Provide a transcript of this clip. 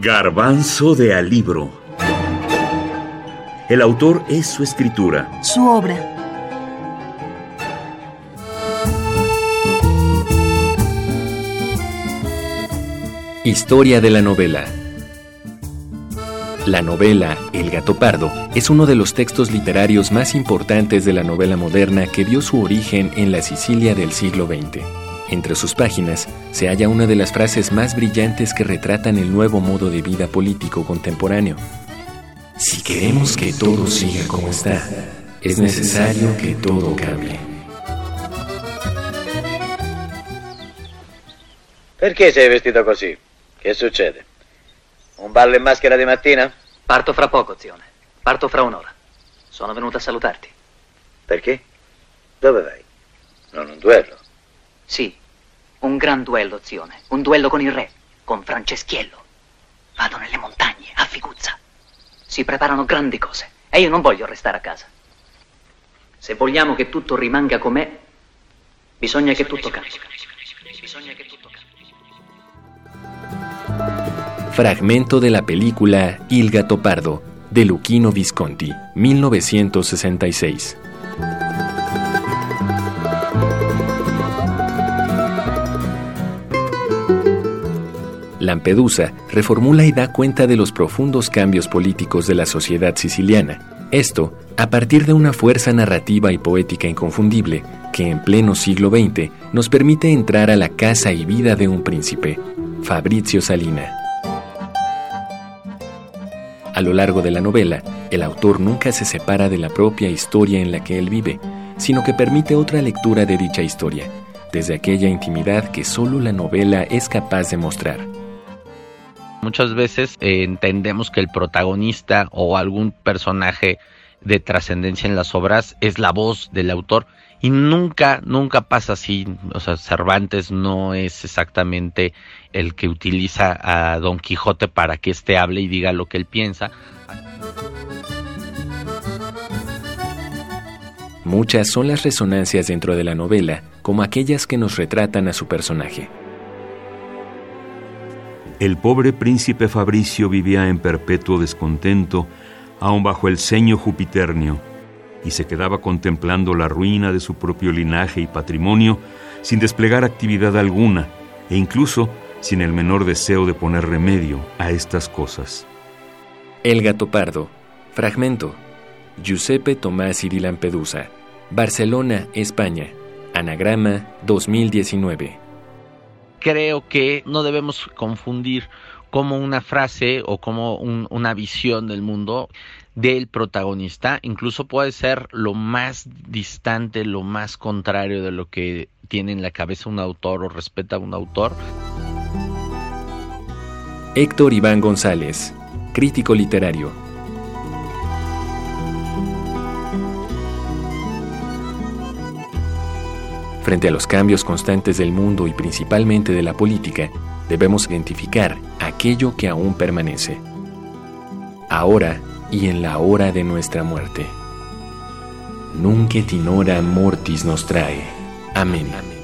Garbanzo de Alibro. El autor es su escritura. Su obra. Historia de la novela. La novela El gato pardo es uno de los textos literarios más importantes de la novela moderna que dio su origen en la Sicilia del siglo XX. Entre sus páginas se halla una de las frases más brillantes que retratan el nuevo modo de vida político contemporáneo. Si queremos que todo siga como está, es necesario que todo cambie. Perché sei vestito così? Che succede? Un ballo in maschera di mattina? Parto fra poco, zione. Parto fra un'ora. Sono venuto a salutarti. Perché? Dove vai? Non un duello. Sì, un gran duello, zione. Un duello con il re, con Franceschiello. Vado nelle montagne, a Figuzza. Si preparano grandi cose e io non voglio restare a casa. Se vogliamo che tutto rimanga com'è, bisogna che tutto cambi. Bisogna che tutto cambi. Fragmento de la película Il Gato Pardo, de Luchino Visconti, 1966. Lampedusa reformula y da cuenta de los profundos cambios políticos de la sociedad siciliana. Esto a partir de una fuerza narrativa y poética inconfundible que en pleno siglo XX nos permite entrar a la casa y vida de un príncipe, Fabrizio Salina. A lo largo de la novela, el autor nunca se separa de la propia historia en la que él vive, sino que permite otra lectura de dicha historia, desde aquella intimidad que solo la novela es capaz de mostrar. Muchas veces eh, entendemos que el protagonista o algún personaje de trascendencia en las obras es la voz del autor y nunca, nunca pasa así. O sea, Cervantes no es exactamente el que utiliza a Don Quijote para que éste hable y diga lo que él piensa. Muchas son las resonancias dentro de la novela, como aquellas que nos retratan a su personaje. El pobre príncipe Fabricio vivía en perpetuo descontento, aun bajo el ceño jupiternio, y se quedaba contemplando la ruina de su propio linaje y patrimonio sin desplegar actividad alguna, e incluso sin el menor deseo de poner remedio a estas cosas. El gato pardo. Fragmento. Giuseppe Tomasi di Lampedusa. Barcelona, España. Anagrama 2019 creo que no debemos confundir como una frase o como una visión del mundo del protagonista, incluso puede ser lo más distante, lo más contrario de lo que tiene en la cabeza un autor o respeta a un autor. Héctor Iván González, crítico literario. Frente a los cambios constantes del mundo y principalmente de la política, debemos identificar aquello que aún permanece. Ahora y en la hora de nuestra muerte. Nunca tinora mortis nos trae. Amén.